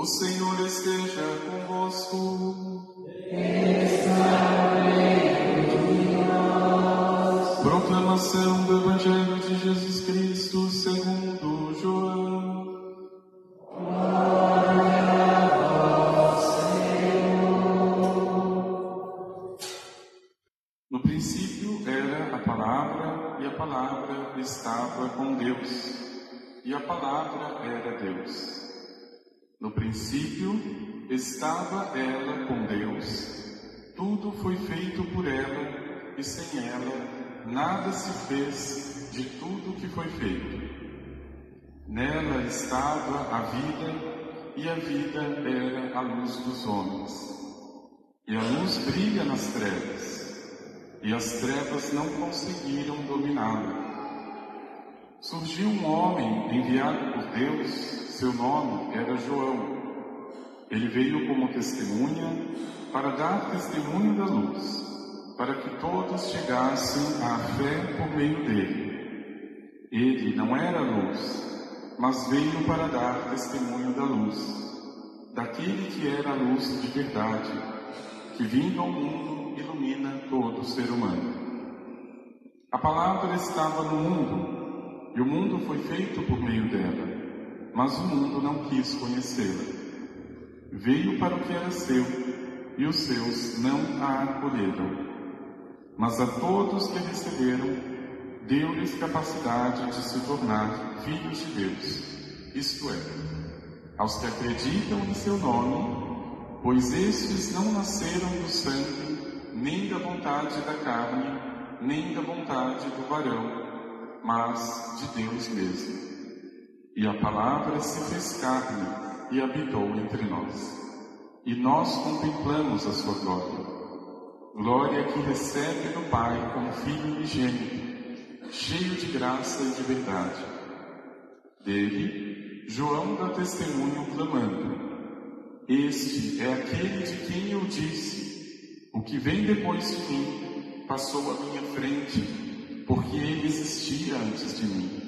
O Senhor esteja convosco. Proclamação do Evangelho de Jesus Cristo segundo João. No princípio era a palavra, e a palavra estava com Deus, e a palavra era Deus. No princípio estava ela com Deus, tudo foi feito por ela, e sem ela nada se fez de tudo que foi feito. Nela estava a vida, e a vida era a luz dos homens. E a luz brilha nas trevas, e as trevas não conseguiram dominá-la. Surgiu um homem enviado Deus, seu nome era João. Ele veio como testemunha para dar testemunho da luz, para que todos chegassem à fé por meio dele. Ele não era luz, mas veio para dar testemunho da luz, daquele que era a luz de verdade que vindo ao mundo ilumina todo ser humano. A palavra estava no mundo, e o mundo foi feito por meio dela, mas o mundo não quis conhecê-la. Veio para o que era seu, e os seus não a acolheram. Mas a todos que receberam, deu-lhes capacidade de se tornar filhos de Deus, isto é, aos que acreditam em seu nome pois estes não nasceram do sangue, nem da vontade da carne, nem da vontade do varão, mas de Deus mesmo. E a palavra se fez carne e habitou entre nós. E nós contemplamos a sua glória. Glória que recebe do Pai como Filho unigênito, cheio de graça e de verdade. Dele, João dá testemunho clamando: este é aquele de quem eu disse: O que vem depois de mim passou à minha frente, porque ele existia antes de mim.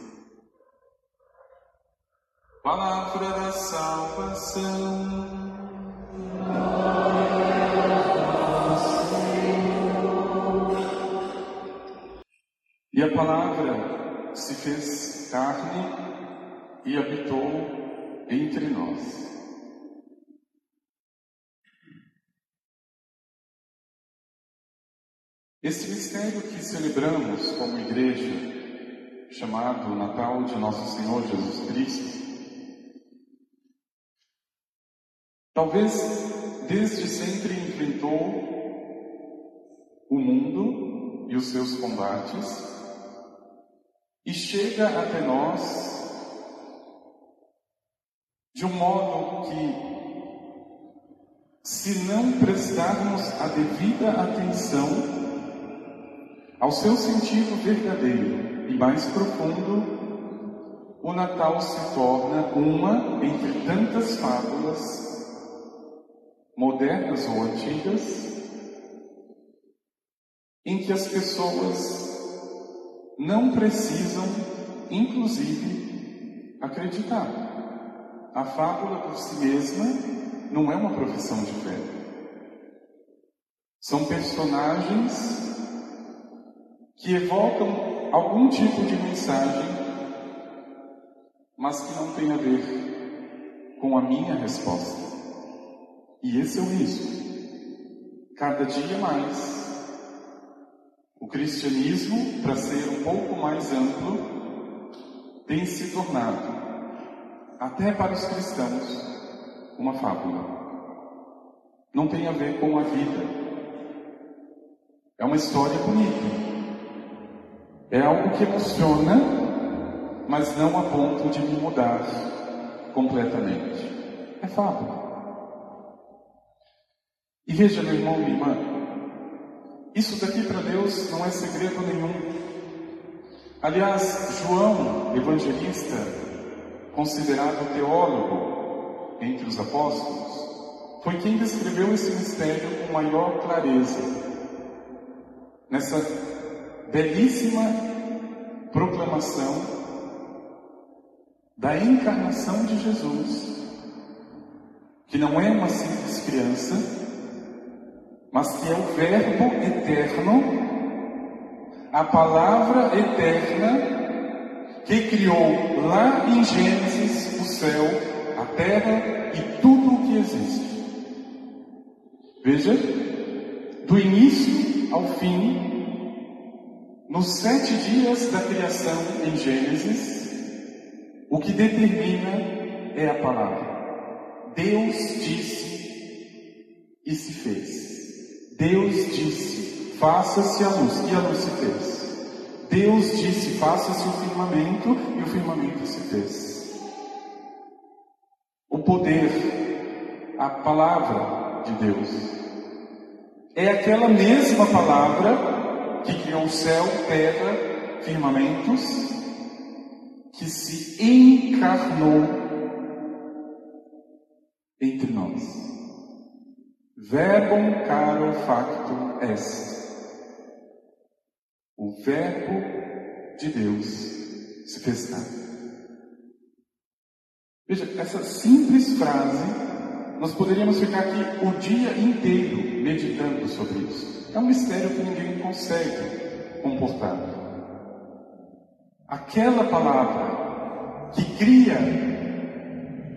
Palavra da salvação. E a palavra se fez carne e habitou entre nós. Esse mistério que celebramos como igreja, chamado Natal de Nosso Senhor Jesus Cristo, talvez desde sempre enfrentou o mundo e os seus combates e chega até nós de um modo que, se não prestarmos a devida atenção, ao seu sentido verdadeiro e mais profundo, o Natal se torna uma entre tantas fábulas, modernas ou antigas, em que as pessoas não precisam, inclusive, acreditar. A fábula por si mesma não é uma profissão de fé. São personagens que evocam algum tipo de mensagem, mas que não tem a ver com a minha resposta. E esse é o risco. Cada dia mais, o cristianismo, para ser um pouco mais amplo, tem se tornado, até para os cristãos, uma fábula. Não tem a ver com a vida. É uma história bonita é algo que emociona, mas não a ponto de me mudar completamente. É fábula. E veja, meu irmão, minha irmã, isso daqui para Deus não é segredo nenhum. Aliás, João, evangelista, considerado teólogo entre os apóstolos, foi quem descreveu esse mistério com maior clareza. Nessa belíssima proclamação da encarnação de Jesus, que não é uma simples criança, mas que é o Verbo eterno, a palavra eterna que criou lá em Gênesis o céu, a terra e tudo o que existe. Veja, do início ao fim, nos sete dias da criação em Gênesis, o que determina é a palavra. Deus disse e se fez. Deus disse: faça-se a luz, e a luz se fez. Deus disse: faça-se o firmamento, e o firmamento se fez. O poder, a palavra de Deus, é aquela mesma palavra que criou céu, terra, firmamentos, que se encarnou entre nós. Verbum caro facto est. O Verbo de Deus se fez carne. Veja, essa simples frase, nós poderíamos ficar aqui o dia inteiro meditando sobre isso. É um mistério que ninguém consegue comportar. Aquela palavra que cria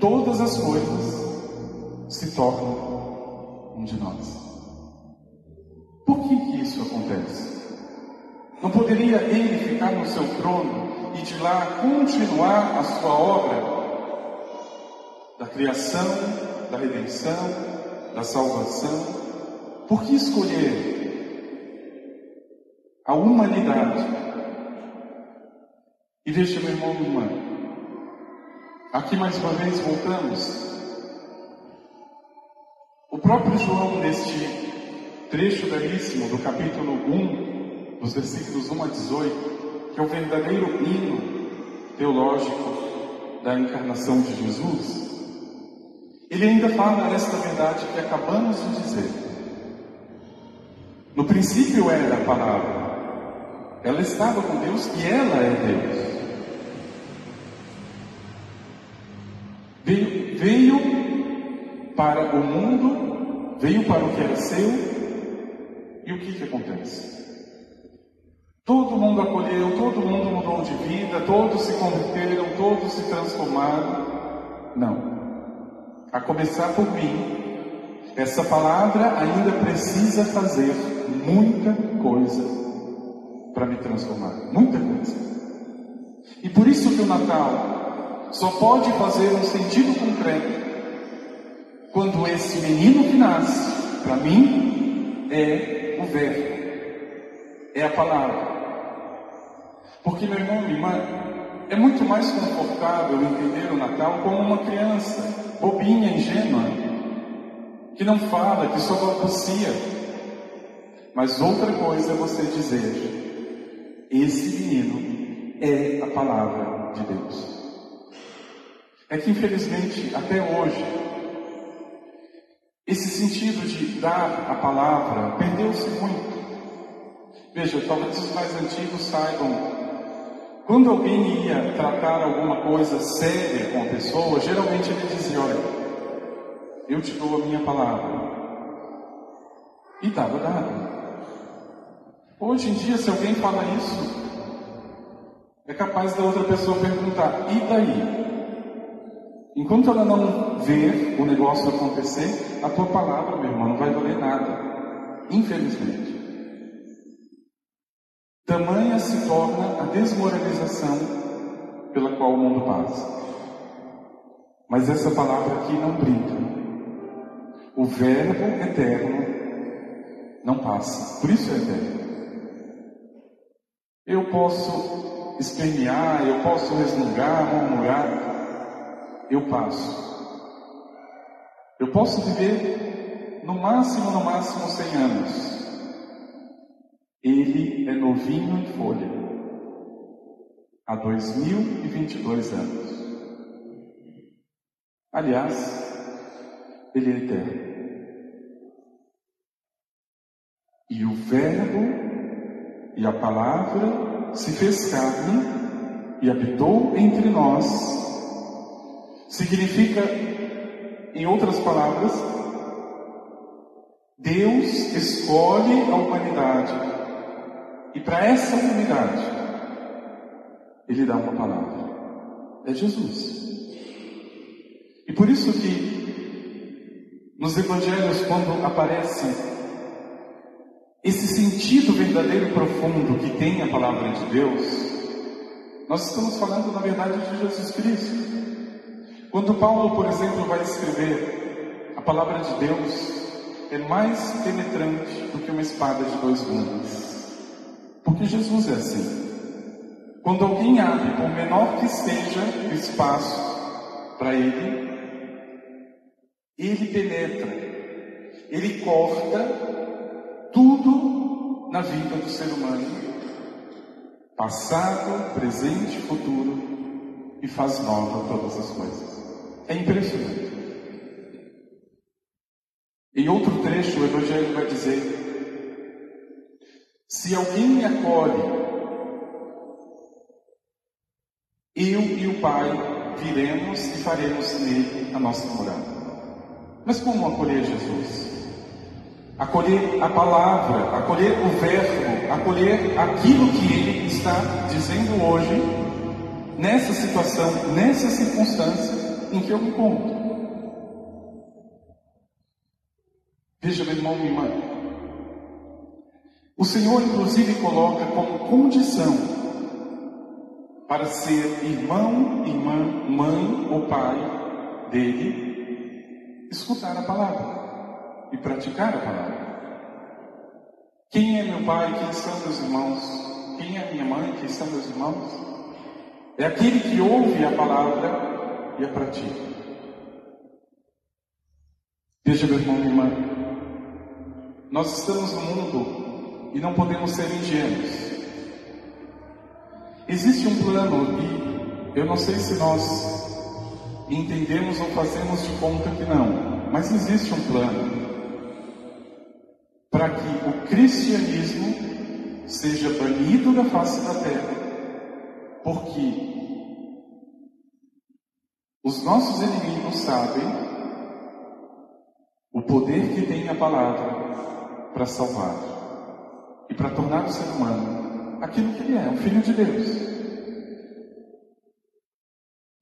todas as coisas se torna um de nós. Por que, que isso acontece? Não poderia ele ficar no seu trono e de lá continuar a sua obra da criação, da redenção, da salvação? Por que escolher a humanidade e veja, meu irmão, minha irmã, aqui mais uma vez voltamos. Próprio João, neste trecho belíssimo do capítulo 1, dos versículos 1 a 18, que é o verdadeiro hino teológico da encarnação de Jesus, ele ainda fala esta verdade que acabamos de dizer. No princípio era a palavra, ela estava com Deus e ela é Deus. Veio, veio para o mundo, veio para o que era seu, e o que, que acontece? Todo mundo acolheu, todo mundo mudou de vida, todos se converteram, todos se transformaram. Não. A começar por mim, essa palavra ainda precisa fazer muita coisa para me transformar. Muita coisa. E por isso que o Natal só pode fazer um sentido concreto quando esse menino que nasce, para mim, é o Verbo, é a palavra. Porque, meu irmão, minha irmã, é muito mais confortável entender o Natal como uma criança, bobinha, ingênua, que não fala, que só balbucia. Mas outra coisa é você dizer: esse menino é a palavra de Deus. É que, infelizmente, até hoje, esse sentido de dar a palavra perdeu-se muito. Veja, talvez os mais antigos saibam, quando alguém ia tratar alguma coisa séria com a pessoa, geralmente ele dizia: Olha, eu te dou a minha palavra. E dava dado. Hoje em dia, se alguém fala isso, é capaz da outra pessoa perguntar: E daí? Enquanto ela não ver o negócio acontecer, a tua palavra, meu irmão, não vai valer nada. Infelizmente. Tamanha se torna a desmoralização pela qual o mundo passa. Mas essa palavra aqui não brinca. O Verbo eterno não passa. Por isso é eterno. Eu posso espernear, eu posso resmungar, murmurar, eu passo. Eu posso viver no máximo, no máximo 100 anos. Ele é novinho em folha. Há 2022 anos. Aliás, ele é eterno. E o Verbo e a palavra se fez carne e habitou entre nós. Significa, em outras palavras, Deus escolhe a humanidade e para essa humanidade Ele dá uma palavra. É Jesus. E por isso que nos evangelhos, quando aparece esse sentido verdadeiro e profundo que tem a palavra de Deus, nós estamos falando, na verdade, de Jesus Cristo. Quando Paulo, por exemplo, vai escrever a palavra de Deus, é mais penetrante do que uma espada de dois gumes. Porque Jesus é assim. Quando alguém abre, por menor que seja o espaço para ele, ele penetra, ele corta tudo na vida do ser humano, passado, presente, futuro, e faz nova todas as coisas. É impressionante. Em outro trecho, o Evangelho vai dizer: se alguém me acolhe, eu e o Pai viremos e faremos nele a nossa morada. Mas como acolher Jesus? Acolher a palavra, acolher o verbo, acolher aquilo que ele está dizendo hoje, nessa situação, nessa circunstância em que eu me encontro. Veja, meu irmão, minha irmã. O Senhor, inclusive, coloca como condição para ser irmão, irmã, mãe ou pai dele escutar a palavra e praticar a palavra. Quem é meu pai? Quem são meus irmãos? Quem é minha mãe? Quem são meus irmãos? É aquele que ouve a palavra e a pratica. Veja, meu irmão e irmã, nós estamos no mundo e não podemos ser ingênuos. Existe um plano e eu não sei se nós entendemos ou fazemos de conta que não, mas existe um plano para que o cristianismo seja banido da face da terra, porque os nossos inimigos sabem o poder que tem a palavra para salvar e para tornar o ser humano aquilo que ele é, um filho de Deus.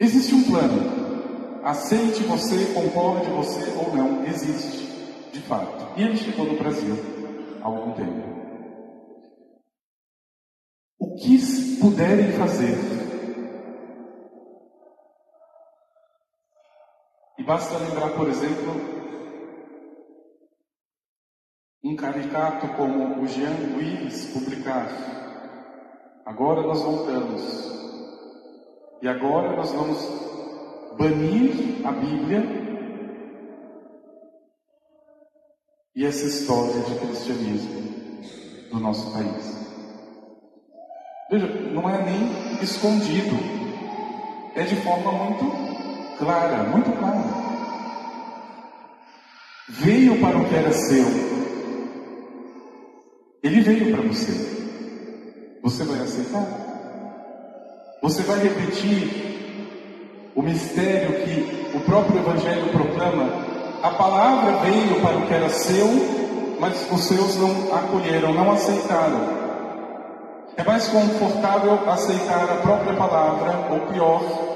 Existe um plano aceite você, concorde você ou não, existe, de fato. E ele chegou no Brasil há algum tempo. O que puderem fazer, e basta lembrar, por exemplo, um caricato como o Jean Willis publicar. Agora nós voltamos. E agora nós vamos banir a Bíblia e essa história de cristianismo do nosso país. Veja, não é nem escondido, é de forma muito clara, muito clara. Veio para o que era seu, ele veio para você. Você vai aceitar? Você vai repetir o mistério que o próprio Evangelho proclama, a palavra veio para o que era seu, mas os seus não acolheram, não aceitaram. É mais confortável aceitar a própria palavra, ou pior,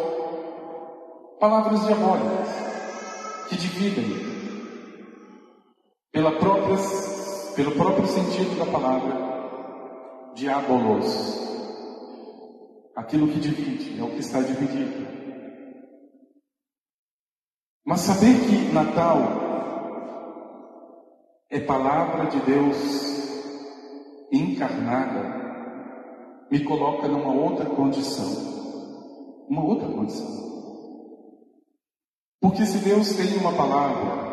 palavras diabólicas, que dividem pela própria, pelo próprio sentido da palavra, diabolos. Aquilo que divide é o que está dividido. Mas saber que Natal é palavra de Deus encarnada me coloca numa outra condição. Uma outra condição. Porque se Deus tem uma palavra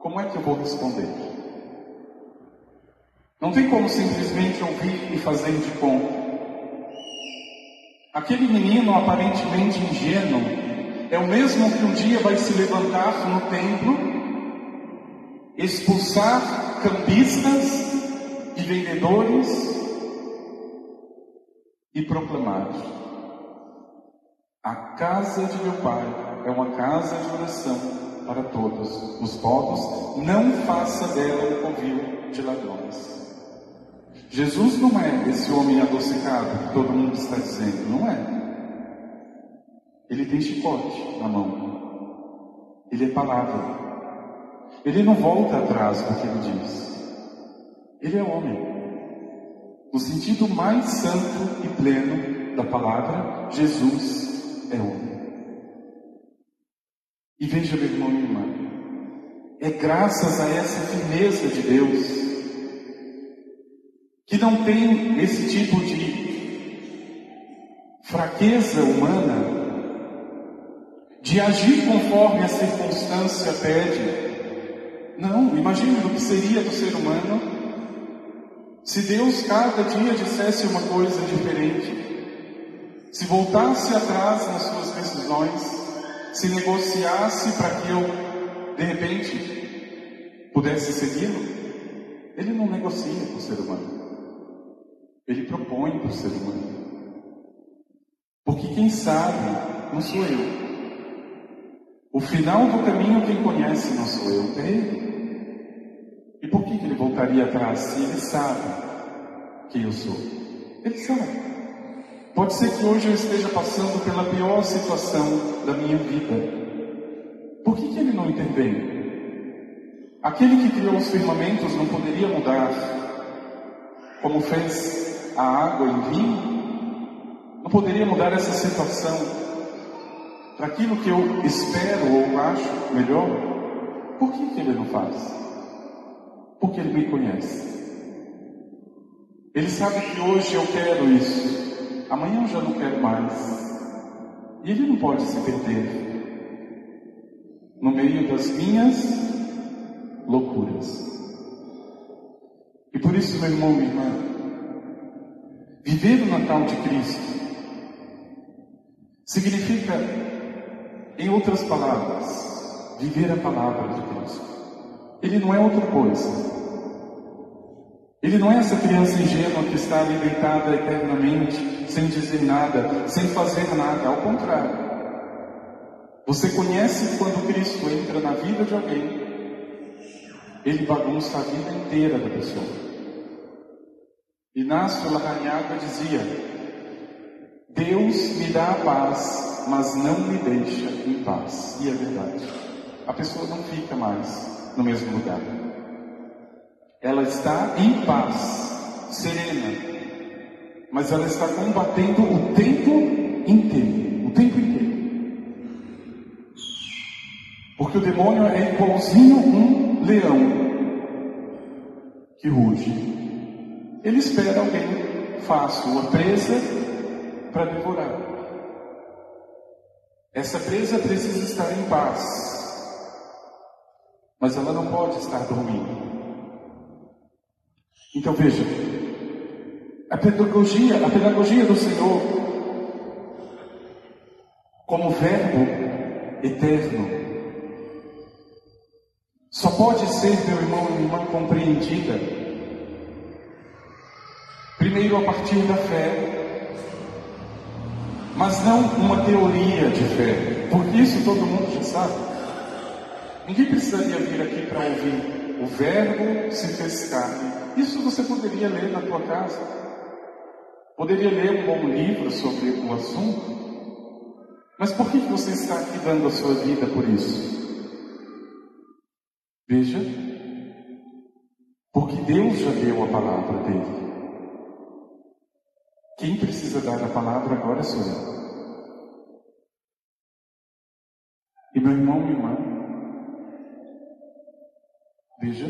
como é que eu vou responder? Não tem como simplesmente ouvir e fazer de conta. Aquele menino aparentemente ingênuo é o mesmo que um dia vai se levantar no templo, expulsar cambistas e vendedores e proclamar: A casa de meu pai é uma casa de oração para todos os povos, não faça dela um covil de ladrões. Jesus não é esse homem adocicado que todo mundo está dizendo, não é. Ele tem chicote na mão. Ele é palavra. Ele não volta atrás do que ele diz. Ele é homem. No sentido mais santo e pleno da palavra, Jesus é homem. E veja, meu irmão e irmã, é graças a essa firmeza de Deus que não tem esse tipo de fraqueza humana de agir conforme a circunstância pede. Não, imagine o que seria do ser humano se Deus cada dia dissesse uma coisa diferente, se voltasse atrás nas suas decisões, se negociasse para que eu, de repente, pudesse segui-lo. Ele não negocia com o ser humano. Ele propõe para o ser humano. Porque quem sabe não sou eu. O final do caminho quem conhece não sou eu, é ele. E por que ele voltaria atrás se ele sabe quem eu sou? Ele sabe. Pode ser que hoje eu esteja passando pela pior situação da minha vida. Por que, que ele não intervém? Aquele que criou os firmamentos não poderia mudar, como fez a água em vinho, não poderia mudar essa situação para aquilo que eu espero ou acho melhor? Por que, que ele não faz? Porque ele me conhece. Ele sabe que hoje eu quero isso, amanhã eu já não quero mais. E ele não pode se perder no meio das minhas loucuras. E por isso, meu irmão, minha irmã, Viver o Natal de Cristo significa, em outras palavras, viver a palavra de Cristo. Ele não é outra coisa. Ele não é essa criança ingênua que está ali deitada eternamente, sem dizer nada, sem fazer nada. Ao contrário. Você conhece quando Cristo entra na vida de alguém, ele bagunça a vida inteira da pessoa. Inácio Larrañaga dizia: Deus me dá a paz, mas não me deixa em paz. E é verdade. A pessoa não fica mais no mesmo lugar. Ela está em paz, serena, mas ela está combatendo o tempo inteiro o tempo inteiro. Porque o demônio é igualzinho um leão que ruge ele espera alguém faça uma presa para devorar. Essa presa precisa estar em paz, mas ela não pode estar dormindo. Então veja, a pedagogia, a pedagogia do Senhor, como verbo eterno, só pode ser, meu irmão e irmã, compreendida Primeiro a partir da fé, mas não uma teoria de fé, porque isso todo mundo já sabe. Ninguém precisaria vir aqui para ouvir o verbo se fez carne. Isso você poderia ler na tua casa. Poderia ler um bom livro sobre o assunto. Mas por que você está aqui dando a sua vida por isso? Veja, porque Deus já deu a palavra dele. Quem precisa dar a palavra agora sou eu. E meu irmão, minha irmã, veja,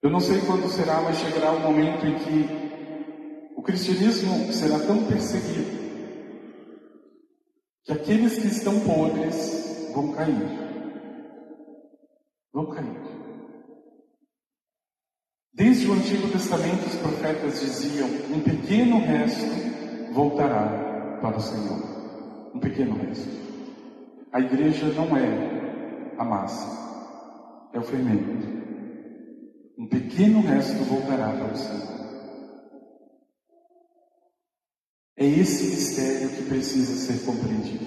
eu não sei quando será, mas chegará o um momento em que o cristianismo será tão perseguido que aqueles que estão podres vão cair. vão cair. Desde o Antigo Testamento, os profetas diziam: um pequeno resto voltará para o Senhor. Um pequeno resto. A igreja não é a massa, é o fermento. Um pequeno resto voltará para o Senhor. É esse mistério que precisa ser compreendido.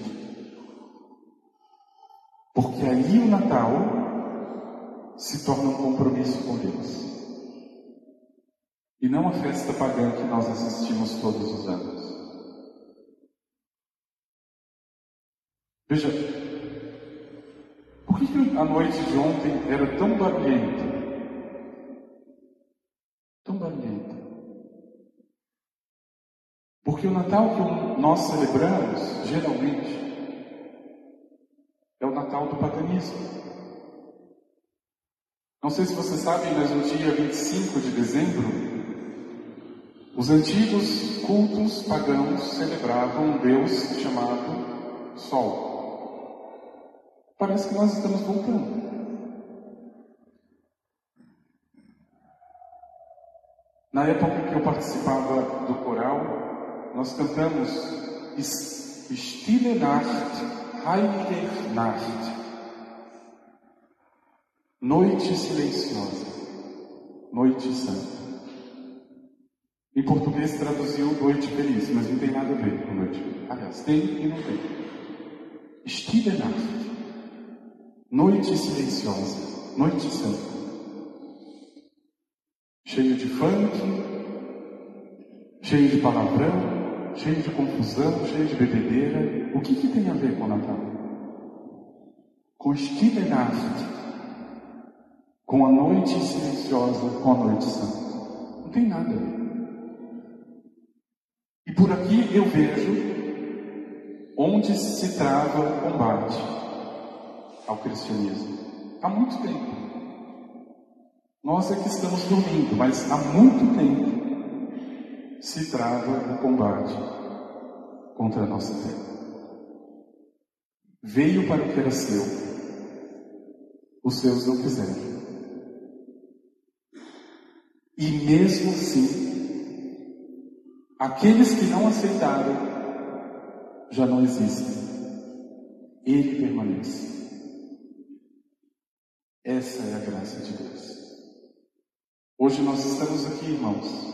Porque aí o Natal se torna um compromisso com Deus. E não a festa pagã que nós assistimos todos os anos. Veja, por que, a noite de ontem era tão barulhenta? Tão barulhenta. Porque o Natal que nós celebramos, geralmente, é o Natal do paganismo. Não sei se você sabe, mas no dia 25 de dezembro, os antigos cultos pagãos celebravam um Deus chamado Sol. Parece que nós estamos voltando. Na época que eu participava do coral, nós cantamos Stille Nacht, Heilige Nacht. Noite silenciosa, noite santa. Em português traduziu noite feliz, mas não tem nada a ver com noite. Aliás, tem e não tem. Stille Nacht, noite silenciosa, noite santa. Cheio de funk, cheio de palavrão, cheio de confusão, cheio de bebedeira. O que, que tem a ver com o Natal? Com Stille Nacht, com a noite silenciosa, com a noite santa. Não tem nada. E por aqui eu vejo onde se trava o combate ao cristianismo. Há muito tempo. Nós é que estamos dormindo, mas há muito tempo se trava o combate contra a nossa fé. Veio para o que era seu, os seus não quiseram. E mesmo assim, aqueles que não aceitaram já não existem. Ele permanece. Essa é a graça de Deus. Hoje nós estamos aqui, irmãos,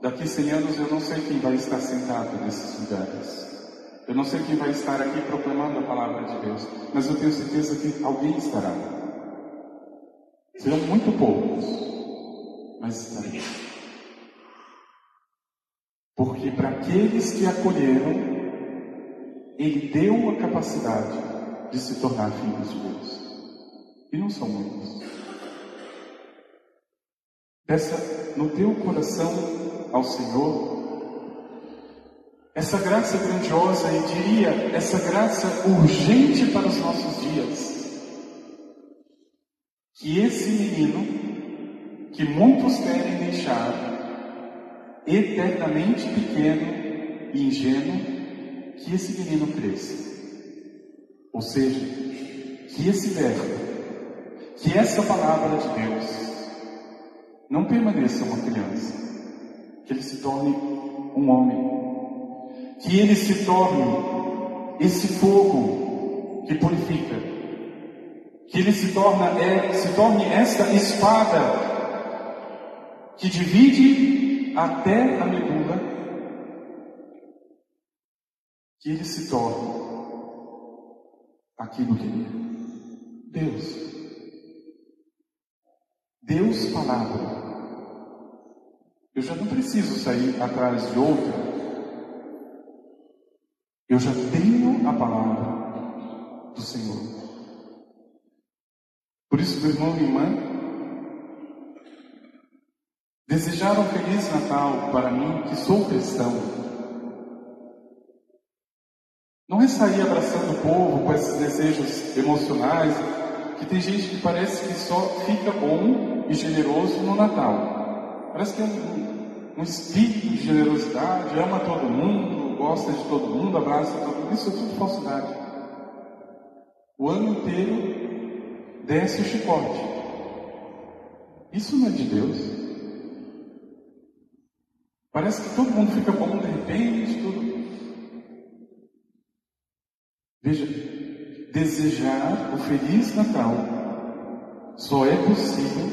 Daqui 100 anos eu não sei quem vai estar sentado nesses lugares. Eu não sei quem vai estar aqui proclamando a palavra de Deus, mas eu tenho certeza que alguém estará. Serão muito poucos, mas estarão. Porque para aqueles que acolheram, Ele deu a capacidade de se tornar filhos de Deus. E não são muitos. Peça no teu coração ao Senhor, essa graça grandiosa e diria essa graça urgente para os nossos dias, que esse menino, que muitos querem deixar eternamente pequeno e ingênuo, que esse menino cresça. Ou seja, que esse verbo, que essa palavra de Deus, não permaneça uma criança, que ele se torne um homem, que ele se torne esse fogo que purifica, que ele se torna é, se torne esta espada que divide até a medula, que ele se torne aquilo que ele é. Deus. Deus palavra. Eu já não preciso sair atrás de outra. Eu já tenho a palavra do Senhor. Por isso, meu irmão e irmã, desejar um Feliz Natal para mim, que sou cristão, não é sair abraçando o povo com esses desejos emocionais, que tem gente que parece que só fica bom e generoso no Natal. Parece que é um, um espírito de generosidade, ama todo mundo, gosta de todo mundo, abraça todo mundo. Isso é tudo falsidade. O ano inteiro desce o chicote. Isso não é de Deus. Parece que todo mundo fica bom de repente, tudo. Veja, desejar o Feliz Natal só é possível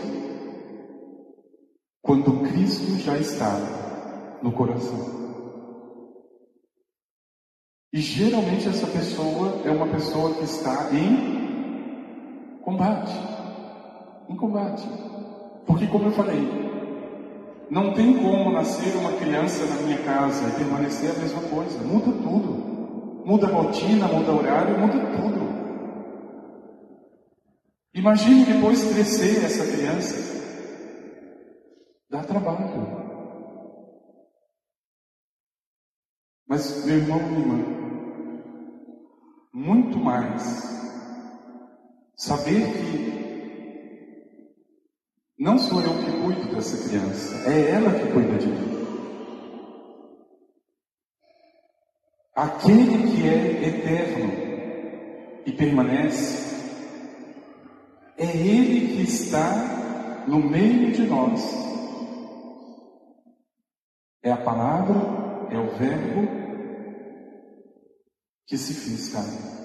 quando Cristo já está no coração. E geralmente essa pessoa é uma pessoa que está em combate. Em combate. Porque, como eu falei, não tem como nascer uma criança na minha casa e permanecer a mesma coisa. Muda tudo. Muda a rotina, muda o horário, muda tudo. Imagine depois crescer essa criança. Dá trabalho. Mas, meu irmão, minha irmã, muito mais. Saber que não sou eu que cuido dessa criança, é ela que cuida de mim. Aquele que é eterno e permanece, é Ele que está no meio de nós. É a palavra, é o Verbo que se fez carne.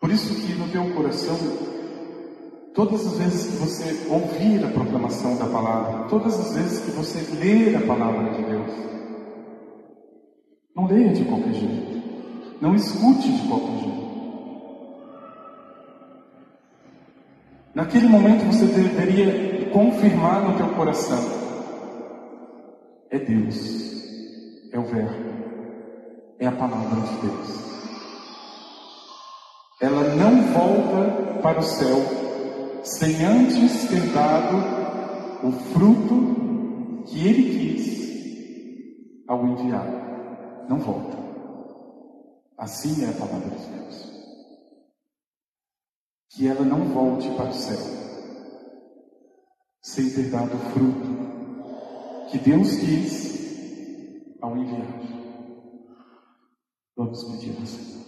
Por isso que no teu coração, todas as vezes que você ouvir a proclamação da palavra, todas as vezes que você ler a palavra de Deus, não leia de qualquer jeito, não escute de qualquer jeito. Naquele momento você deveria confirmar no teu coração: é Deus, é o Verbo é a palavra de Deus. Ela não volta para o céu sem antes ter dado o fruto que ele quis ao enviar. Não volta. Assim é a palavra de Deus. Que ela não volte para o céu sem ter dado o fruto que Deus quis ao enviar. Vamos pedir ao Senhor.